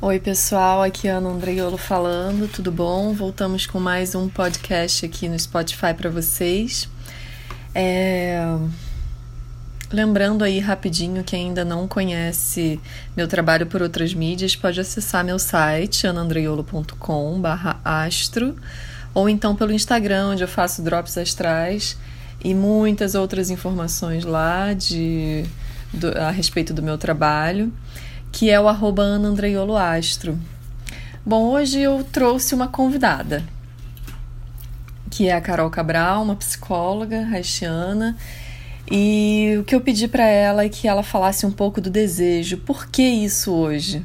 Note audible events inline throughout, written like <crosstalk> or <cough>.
Oi, pessoal, aqui é Ana Andreiolo falando, tudo bom? Voltamos com mais um podcast aqui no Spotify para vocês. É... Lembrando aí rapidinho que ainda não conhece meu trabalho por outras mídias, pode acessar meu site anandreiolo.com/astro ou então pelo Instagram, onde eu faço drops astrais e muitas outras informações lá de do, a respeito do meu trabalho que é o arroba Astro. Bom, hoje eu trouxe uma convidada, que é a Carol Cabral, uma psicóloga haitiana, e o que eu pedi para ela é que ela falasse um pouco do desejo. Por que isso hoje?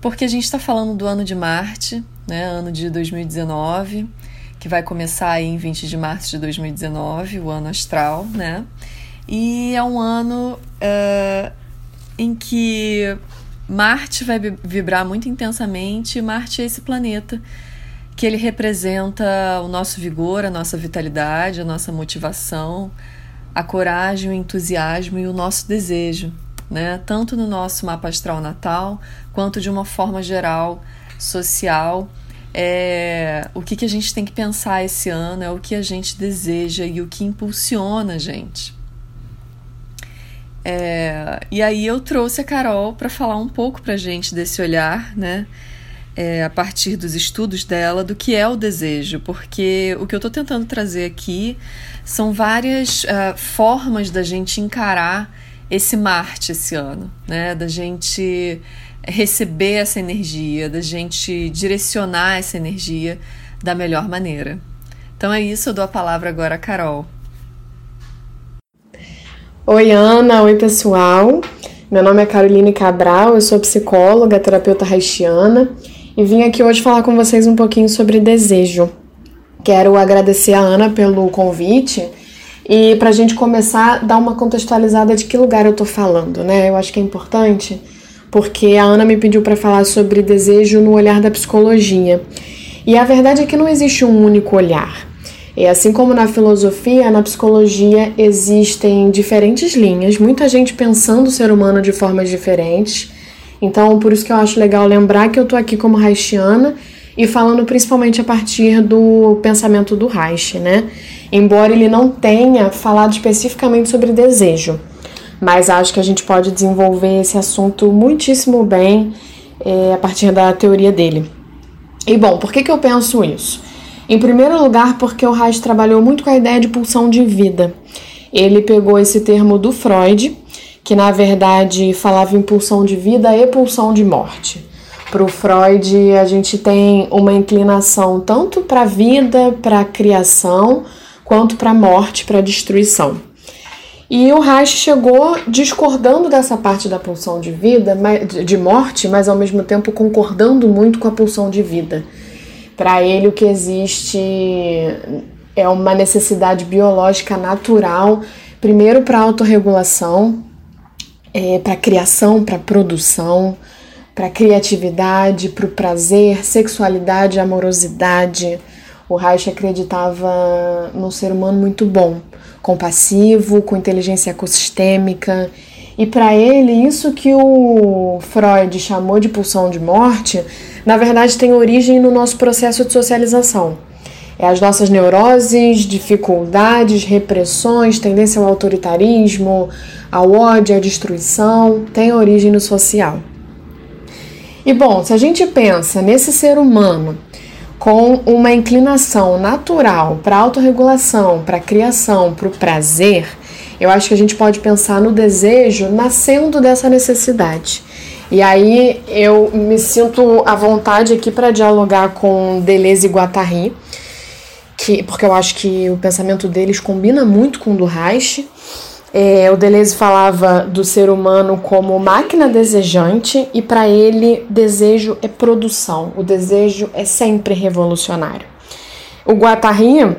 Porque a gente está falando do ano de Marte, né, ano de 2019, que vai começar aí em 20 de março de 2019, o ano astral, né? E é um ano uh, em que Marte vai vibrar muito intensamente. Marte é esse planeta que ele representa o nosso vigor, a nossa vitalidade, a nossa motivação, a coragem, o entusiasmo e o nosso desejo, né? Tanto no nosso mapa astral natal, quanto de uma forma geral, social. É, o que, que a gente tem que pensar esse ano é o que a gente deseja e o que impulsiona a gente. É, e aí eu trouxe a Carol para falar um pouco para gente desse olhar, né? É, a partir dos estudos dela, do que é o desejo, porque o que eu estou tentando trazer aqui são várias uh, formas da gente encarar esse Marte esse ano, né? Da gente receber essa energia, da gente direcionar essa energia da melhor maneira. Então é isso, eu dou a palavra agora a Carol. Oi, Ana. Oi, pessoal. Meu nome é Caroline Cabral, eu sou psicóloga, terapeuta haitiana e vim aqui hoje falar com vocês um pouquinho sobre desejo. Quero agradecer a Ana pelo convite e para a gente começar, dar uma contextualizada de que lugar eu tô falando, né? Eu acho que é importante porque a Ana me pediu para falar sobre desejo no olhar da psicologia. E a verdade é que não existe um único olhar. E assim como na filosofia, na psicologia existem diferentes linhas, muita gente pensando o ser humano de formas diferentes. Então, por isso que eu acho legal lembrar que eu tô aqui como haitiana e falando principalmente a partir do pensamento do Reich, né? Embora ele não tenha falado especificamente sobre desejo, mas acho que a gente pode desenvolver esse assunto muitíssimo bem é, a partir da teoria dele. E bom, por que, que eu penso isso? Em primeiro lugar, porque o Reich trabalhou muito com a ideia de pulsão de vida. Ele pegou esse termo do Freud, que na verdade falava em pulsão de vida e pulsão de morte. Para o Freud, a gente tem uma inclinação tanto para a vida, para a criação, quanto para a morte, para a destruição. E o Reich chegou discordando dessa parte da pulsão de vida, de morte, mas ao mesmo tempo concordando muito com a pulsão de vida. Para ele, o que existe é uma necessidade biológica natural, primeiro para autorregulação, é, para criação, para produção, para criatividade, para o prazer, sexualidade, amorosidade. O Reich acreditava num ser humano muito bom, compassivo, com inteligência ecossistêmica. E para ele, isso que o Freud chamou de pulsão de morte na verdade tem origem no nosso processo de socialização. É as nossas neuroses, dificuldades, repressões, tendência ao autoritarismo, ao ódio, à destruição, tem origem no social. E bom, se a gente pensa nesse ser humano com uma inclinação natural para autorregulação, para criação, para o prazer, eu acho que a gente pode pensar no desejo nascendo dessa necessidade. E aí eu me sinto à vontade aqui para dialogar com Deleuze e Guattari, que, porque eu acho que o pensamento deles combina muito com o do Reich. É, o Deleuze falava do ser humano como máquina desejante e para ele desejo é produção, o desejo é sempre revolucionário. O Guattari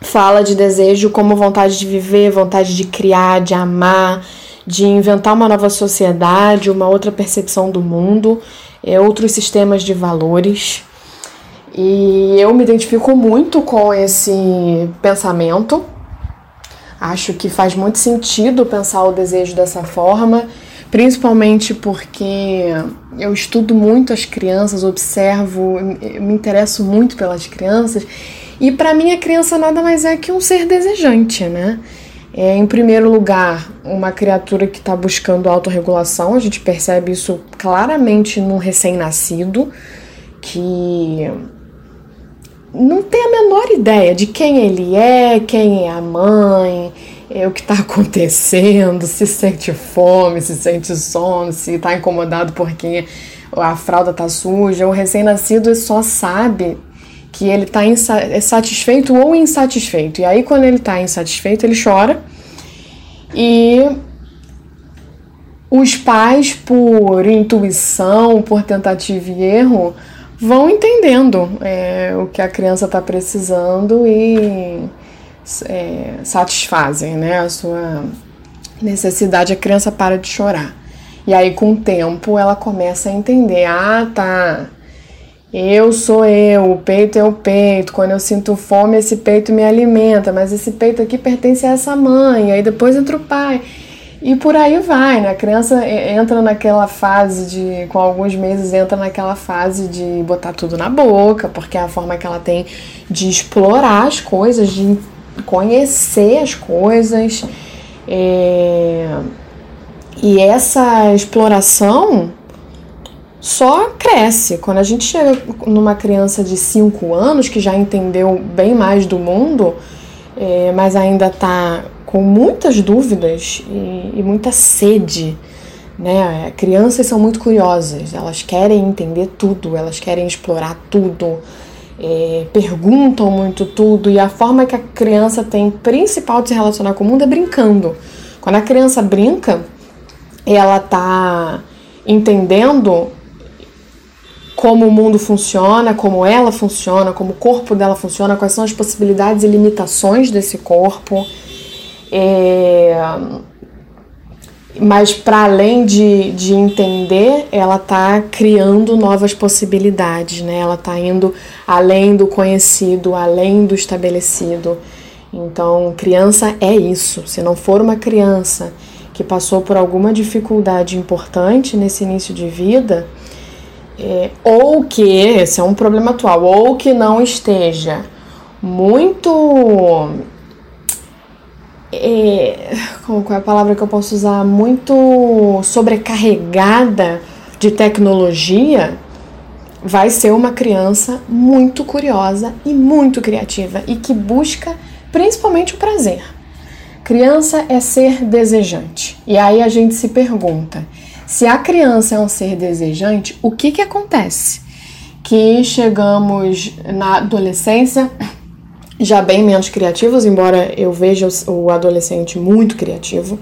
fala de desejo como vontade de viver, vontade de criar, de amar, de inventar uma nova sociedade, uma outra percepção do mundo, é, outros sistemas de valores. E eu me identifico muito com esse pensamento. Acho que faz muito sentido pensar o desejo dessa forma, principalmente porque eu estudo muito as crianças, observo, me interesso muito pelas crianças e para mim a criança nada mais é que um ser desejante, né? É, em primeiro lugar, uma criatura que está buscando autorregulação, a gente percebe isso claramente no recém-nascido, que não tem a menor ideia de quem ele é, quem é a mãe, é, o que está <laughs> acontecendo, se sente fome, se sente sono, se está incomodado porque a fralda está suja. O recém-nascido só sabe que ele está é satisfeito ou insatisfeito. E aí, quando ele está insatisfeito, ele chora. E os pais, por intuição, por tentativa e erro, vão entendendo é, o que a criança está precisando e é, satisfazem né, a sua necessidade, a criança para de chorar. E aí, com o tempo, ela começa a entender: ah, tá. Eu sou eu, o peito é o peito. Quando eu sinto fome, esse peito me alimenta, mas esse peito aqui pertence a essa mãe. Aí depois entra o pai. E por aí vai, né? A criança entra naquela fase de, com alguns meses, entra naquela fase de botar tudo na boca, porque é a forma que ela tem de explorar as coisas, de conhecer as coisas. É... E essa exploração só cresce. Quando a gente chega numa criança de 5 anos que já entendeu bem mais do mundo, é, mas ainda está com muitas dúvidas e, e, muita sede. Né? Crianças são muito curiosas, elas querem entender tudo, elas querem explorar tudo é, perguntam muito tudo e a forma que a criança tem principal de se relacionar com o mundo é brincando. Quando a criança brinca, ela tá entendendo como o mundo funciona, como ela funciona, como o corpo dela funciona, quais são as possibilidades e limitações desse corpo. É, mas para além de, de entender, ela está criando novas possibilidades, né? Ela está indo além do conhecido, além do estabelecido. Então, criança é isso. Se não for uma criança que passou por alguma dificuldade importante nesse início de vida, é, ou que, esse é um problema atual, ou que não esteja muito é, qual é a palavra que eu posso usar? Muito sobrecarregada de tecnologia, vai ser uma criança muito curiosa e muito criativa e que busca principalmente o prazer. Criança é ser desejante. E aí a gente se pergunta: se a criança é um ser desejante, o que, que acontece? Que chegamos na adolescência já bem menos criativos, embora eu veja o adolescente muito criativo,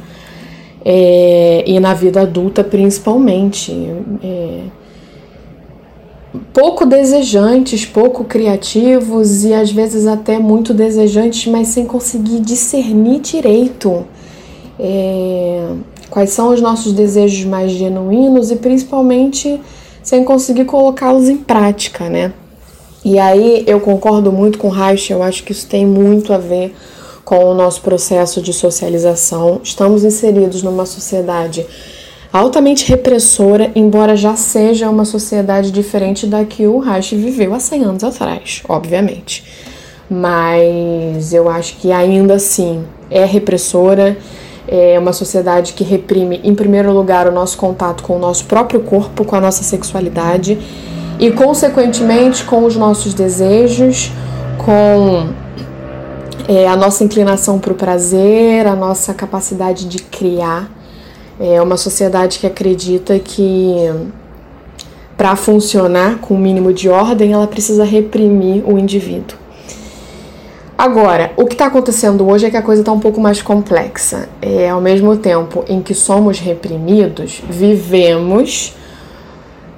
é, e na vida adulta principalmente. É, pouco desejantes, pouco criativos e às vezes até muito desejantes, mas sem conseguir discernir direito é, quais são os nossos desejos mais genuínos e principalmente sem conseguir colocá-los em prática, né? E aí eu concordo muito com Reich, eu acho que isso tem muito a ver com o nosso processo de socialização. Estamos inseridos numa sociedade altamente repressora, embora já seja uma sociedade diferente da que o Reich viveu há 100 anos atrás, obviamente. Mas eu acho que ainda assim é repressora, é uma sociedade que reprime, em primeiro lugar, o nosso contato com o nosso próprio corpo, com a nossa sexualidade e, consequentemente, com os nossos desejos, com é, a nossa inclinação para o prazer, a nossa capacidade de criar. É uma sociedade que acredita que para funcionar com o mínimo de ordem, ela precisa reprimir o indivíduo. Agora, o que está acontecendo hoje é que a coisa está um pouco mais complexa. É, ao mesmo tempo em que somos reprimidos, vivemos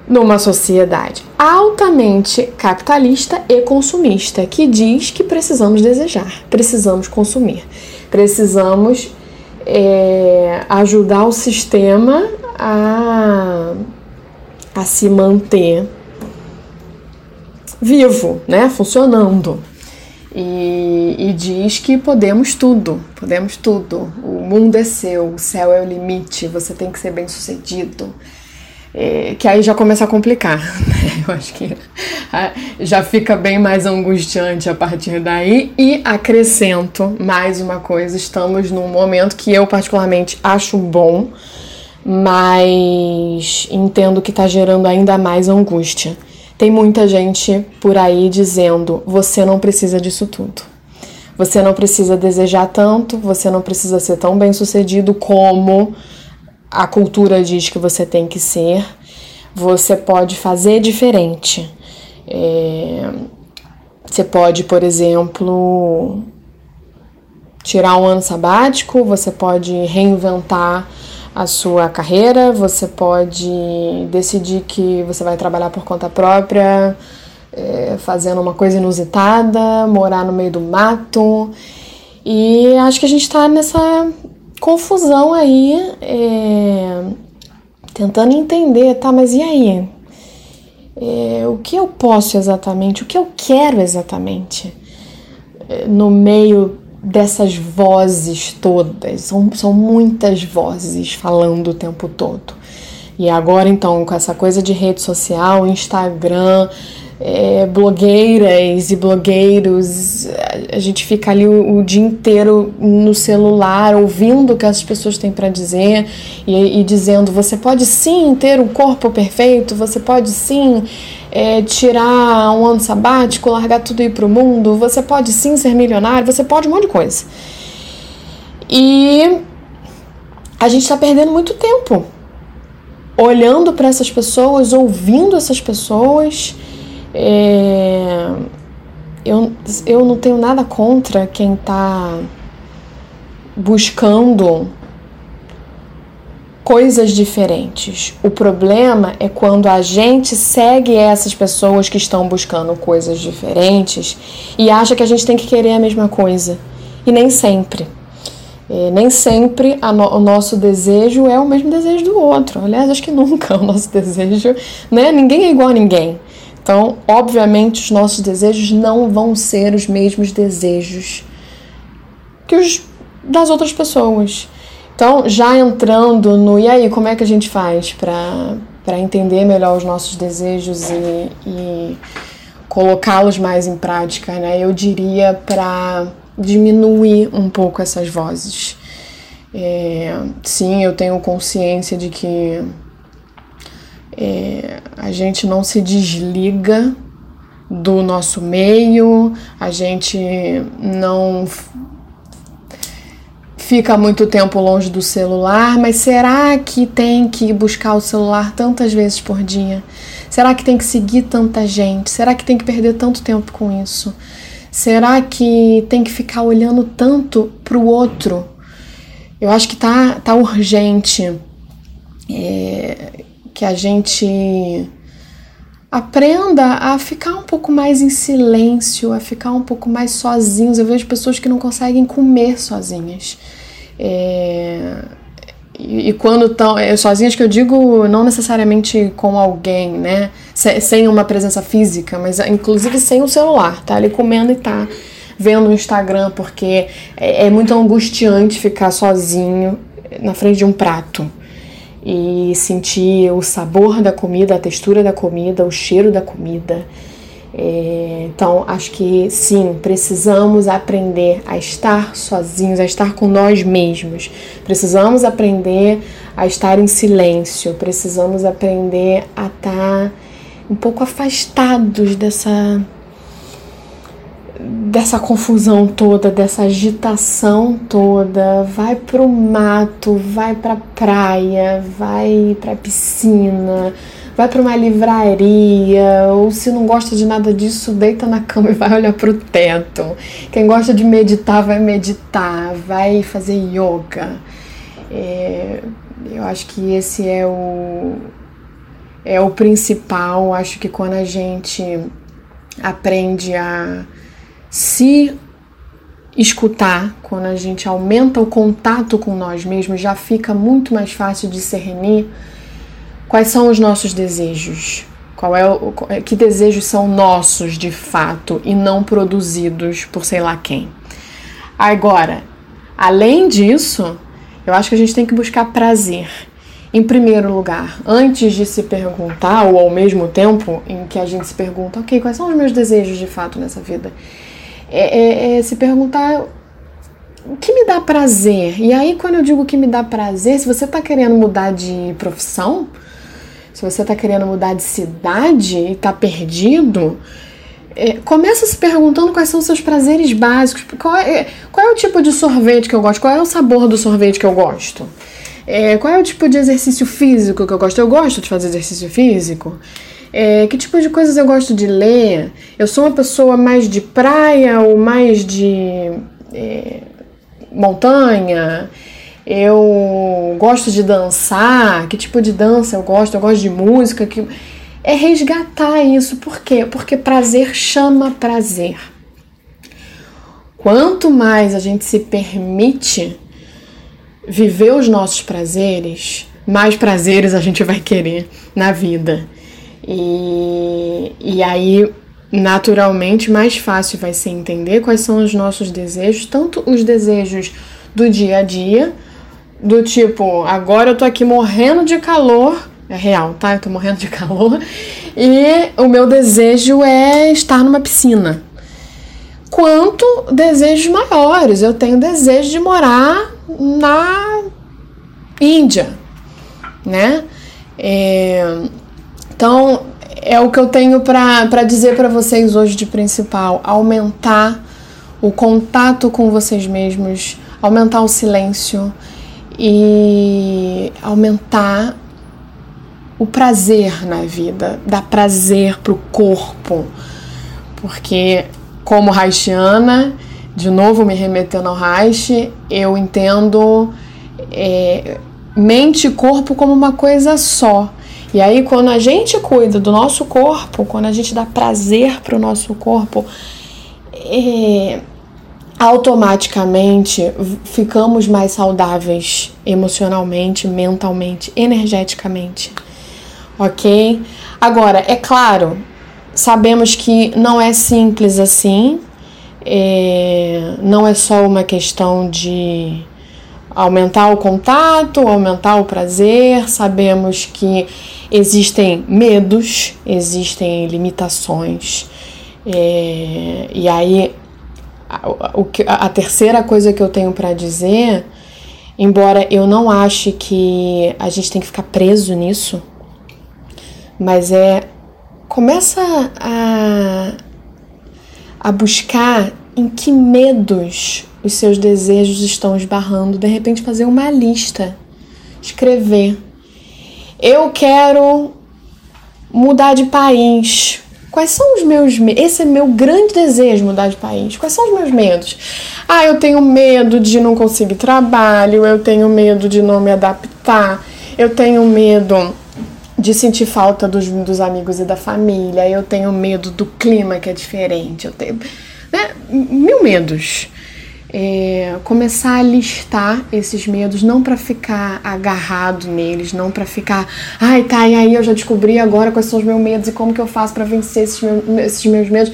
numa sociedade altamente capitalista e consumista, que diz que precisamos desejar, precisamos consumir, precisamos é, ajudar o sistema a, a se manter vivo, né, funcionando. E, e, diz que podemos tudo, podemos tudo. O mundo é seu, o céu é o limite, você tem que ser bem sucedido. É, que aí já começa a complicar, <laughs> né? Eu acho que já fica bem mais angustiante a partir daí. E acrescento mais uma coisa: estamos num momento que eu, particularmente, acho bom, mas entendo que está gerando ainda mais angústia tem muita gente por aí dizendo: você não precisa disso tudo. Você não precisa desejar tanto, você não precisa ser tão bem sucedido como a cultura diz que você tem que ser. Você pode fazer diferente. É... Você pode, por exemplo, tirar um ano sabático, você pode reinventar a sua carreira, você pode decidir que você vai trabalhar por conta própria, é, fazendo uma coisa inusitada, morar no meio do mato. E acho que a gente está nessa confusão aí, é, tentando entender, tá, mas e aí? É, o que eu posso exatamente, o que eu quero exatamente no meio dessas vozes todas. São, são muitas vozes falando o tempo todo. E agora, então, com essa coisa de rede social, Instagram, é, blogueiras e blogueiros, a gente fica ali o, o, dia inteiro no celular ouvindo o que as pessoas têm para dizer e, e, dizendo: você pode sim ter um corpo perfeito, você pode sim é, tirar um ano sabático, largar tudo e ir pro mundo, você pode sim ser milionário, você pode um monte de coisa. E a gente está perdendo muito tempo olhando para essas pessoas, ouvindo essas pessoas. É, eu, eu não tenho nada contra quem está buscando coisas diferentes. O problema é quando a gente segue essas pessoas que estão buscando coisas diferentes e acha que a gente tem que querer a mesma coisa. E nem sempre. É, nem sempre no, o nosso desejo é o mesmo desejo do outro. Aliás, acho que nunca <laughs> o nosso desejo, né? Ninguém é igual a ninguém. Então, obviamente, os nossos desejos não vão ser os mesmos desejos que os das outras pessoas. Então, já entrando no e aí, como é que a gente faz para entender melhor os nossos desejos e, e colocá-los mais em prática, né? Eu diria para diminuir um pouco essas vozes. É, sim, eu tenho consciência de que é, a gente não se desliga do nosso meio, a gente não fica muito tempo longe do celular, mas será que tem que buscar o celular tantas vezes por dia? Será que tem que seguir tanta gente? Será que tem que perder tanto tempo com isso? Será que tem que ficar olhando tanto para o outro? Eu acho que tá, tá urgente. É, que a gente aprenda a ficar um pouco mais em silêncio, a ficar um pouco mais sozinhos. Eu vejo pessoas que não conseguem comer sozinhas. É... E, quando estão é, sozinhas, que eu digo não necessariamente com alguém, né? sem uma presença física, mas inclusive sem o celular, tá ali comendo e tá vendo o Instagram, porque é, é muito angustiante ficar sozinho na frente de um prato e sentir o sabor da comida, a textura da comida, o cheiro da comida. É, então, acho que sim, precisamos aprender a estar sozinhos, a estar com nós mesmos. Precisamos aprender a estar em silêncio, precisamos aprender a estar um pouco afastados dessa dessa confusão toda, dessa agitação toda, vai pro mato, vai pra praia, vai pra piscina, vai para uma livraria, ou se não gosta de nada disso, deita na cama <laughs> e vai olhar pro teto. Quem gosta de meditar, vai meditar, vai fazer yoga. É, eu acho que esse é o é o principal. Acho que quando a gente aprende a se escutar, quando a gente aumenta o contato com nós mesmos, já fica muito mais fácil discernir quais são os nossos desejos. Qual é o, é, que desejos são nossos de fato e não produzidos por sei lá quem. Agora, além disso, eu acho que a gente tem que buscar prazer. Em primeiro lugar, antes de se perguntar, ou ao mesmo tempo em que a gente se pergunta, ok, quais são os meus desejos de fato nessa vida? É, é, é se perguntar o que me dá prazer. E aí, quando eu digo que me dá prazer, se você está querendo mudar de profissão, se você está querendo mudar de cidade e está perdido, é, começa se perguntando quais são os seus prazeres básicos. Qual é, qual é o tipo de sorvete que eu gosto? Qual é o sabor do sorvete que eu gosto? É, qual é o tipo de exercício físico que eu gosto? Eu gosto de fazer exercício físico. É, que tipo de coisas eu gosto de ler? Eu sou uma pessoa mais de praia ou mais de é, montanha? Eu gosto de dançar. Que tipo de dança eu gosto? Eu gosto de música. Que é resgatar isso. Por quê? Porque prazer chama prazer. Quanto mais a gente se permite viver os nossos prazeres, mais prazeres a gente vai querer na vida. E, e aí, naturalmente, mais fácil vai ser entender quais são os nossos desejos, tanto os desejos do dia a dia, do tipo, agora eu tô aqui morrendo de calor, é real, tá? Eu tô morrendo de <laughs> calor, e o meu desejo é estar numa piscina. Quanto desejos maiores, eu tenho desejo de morar na Índia, né? É, então, é o que eu tenho para dizer para vocês hoje de principal: aumentar o contato com vocês mesmos, aumentar o silêncio e aumentar o prazer na vida, dar prazer pro corpo. Porque, como haitiana, de novo me remetendo ao Reich, eu entendo é, mente e corpo como uma coisa só. E aí, quando a gente cuida do nosso corpo, quando a gente dá prazer para o nosso corpo, é, automaticamente ficamos mais saudáveis emocionalmente, mentalmente, energeticamente. Ok? Agora, é claro, sabemos que não é simples assim, é, não é só uma questão de aumentar o contato, aumentar o prazer. Sabemos que existem medos, existem limitações. É, e aí, a, a, a terceira coisa que eu tenho para dizer, embora eu não ache que a gente tem que ficar preso nisso, mas é começa a a buscar em que medos os seus desejos estão esbarrando, de repente fazer uma lista, escrever. Eu quero mudar de país. Quais são os meus medos? Esse é meu grande desejo, mudar de país. Quais são os meus medos? Ah, eu tenho medo de não conseguir trabalho, eu tenho medo de não me adaptar, eu tenho medo de sentir falta dos, dos amigos e da família, eu tenho medo do clima que é diferente, eu tenho né, mil medos. É, começar a listar esses medos, não para ficar agarrado neles, não para ficar, ai tá, e aí eu já descobri agora quais são os meus medos e como que eu faço para vencer esses, meus, esses meus medos.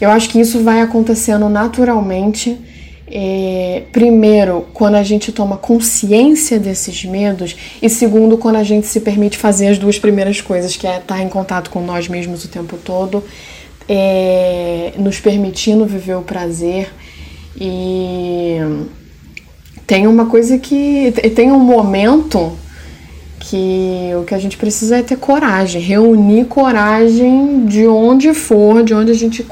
Eu acho que isso vai acontecendo naturalmente é, primeiro, quando a gente toma consciência desses medos, e segundo, quando a gente se permite fazer as duas primeiras coisas, que é estar em contato com nós mesmos o tempo todo, é, nos permitindo viver o prazer. E tem uma coisa que. Tem um momento que o que a gente precisa é ter coragem, reunir coragem de onde for, de onde a gente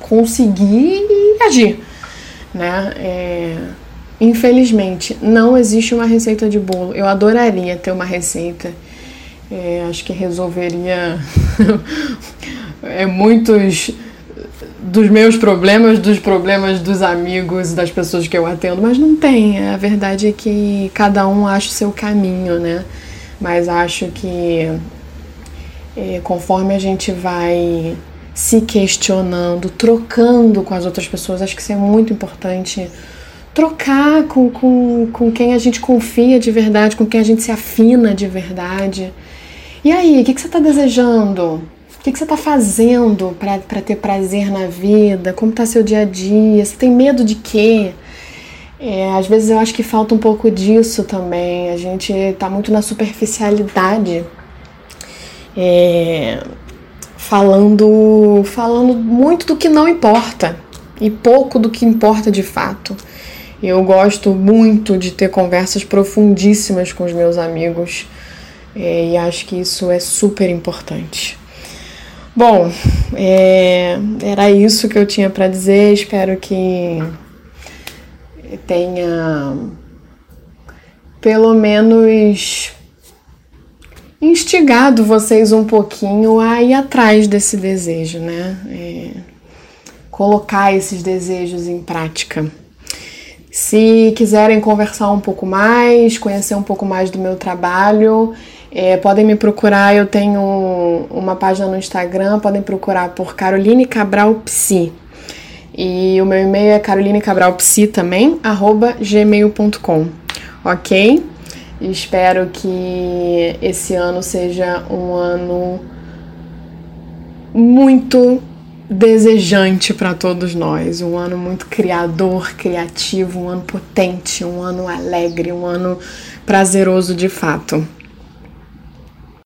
conseguir e agir né? É, infelizmente, não existe uma receita de bolo. Eu adoraria ter uma receita. É, acho que resolveria <laughs> é, muitos dos meus problemas, dos problemas dos amigos, das pessoas que eu atendo, mas não tem. A verdade é que cada um acha o seu caminho, né? Mas acho que é, conforme a gente vai se questionando, trocando com as outras pessoas. Acho que isso é muito importante. Trocar com, com, com quem a gente confia de verdade, com quem a gente se afina de verdade. E aí, o que, que você está desejando? Que, que você está fazendo para ter prazer na vida? Como está seu dia a dia? Você tem medo de quê? É, às vezes eu acho que falta um pouco disso também. A gente está muito na superficialidade. É, falando, falando muito do que não importa e pouco do que importa de fato. Eu gosto muito de ter conversas profundíssimas com os meus amigos é, e acho que isso é super importante. Bom, é, era isso que eu tinha para dizer. Espero que tenha pelo menos instigado vocês um pouquinho a ir atrás desse desejo, né? É, colocar esses desejos em prática. Se quiserem conversar um pouco mais, conhecer um pouco mais do meu trabalho, é, podem me procurar. Eu tenho uma página no Instagram, podem procurar por Caroline Cabral Psi. E o meu e-mail é carolinecabralpsi também, arroba gmail.com, ok? Espero que esse ano seja um ano muito desejante para todos nós, um ano muito criador, criativo, um ano potente, um ano alegre, um ano prazeroso de fato.